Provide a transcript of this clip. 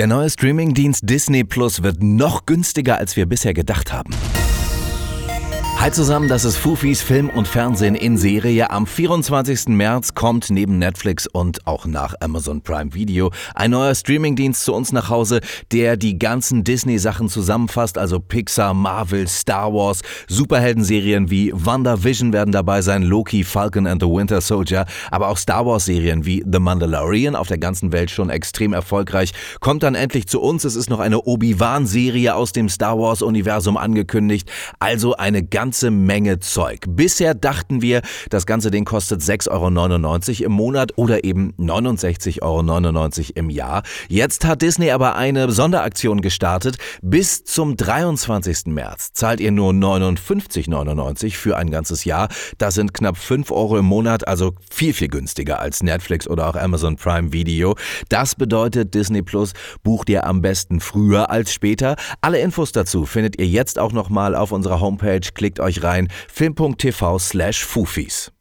Der neue Streamingdienst Disney Plus wird noch günstiger, als wir bisher gedacht haben. Hi zusammen, das ist Fufis Film und Fernsehen in Serie. Am 24. März kommt neben Netflix und auch nach Amazon Prime Video ein neuer Streamingdienst zu uns nach Hause, der die ganzen Disney-Sachen zusammenfasst, also Pixar, Marvel, Star Wars, Superhelden-Serien wie WandaVision werden dabei sein, Loki, Falcon and the Winter Soldier, aber auch Star Wars-Serien wie The Mandalorian, auf der ganzen Welt schon extrem erfolgreich, kommt dann endlich zu uns. Es ist noch eine Obi-Wan-Serie aus dem Star Wars-Universum angekündigt, also eine ganz ganze Menge Zeug. Bisher dachten wir, das ganze Ding kostet 6,99 Euro im Monat oder eben 69,99 Euro im Jahr. Jetzt hat Disney aber eine Sonderaktion gestartet. Bis zum 23. März zahlt ihr nur 59,99 Euro für ein ganzes Jahr. Das sind knapp 5 Euro im Monat, also viel, viel günstiger als Netflix oder auch Amazon Prime Video. Das bedeutet, Disney Plus bucht ihr am besten früher als später. Alle Infos dazu findet ihr jetzt auch nochmal auf unserer Homepage. Euch rein film.tv slash Fufis.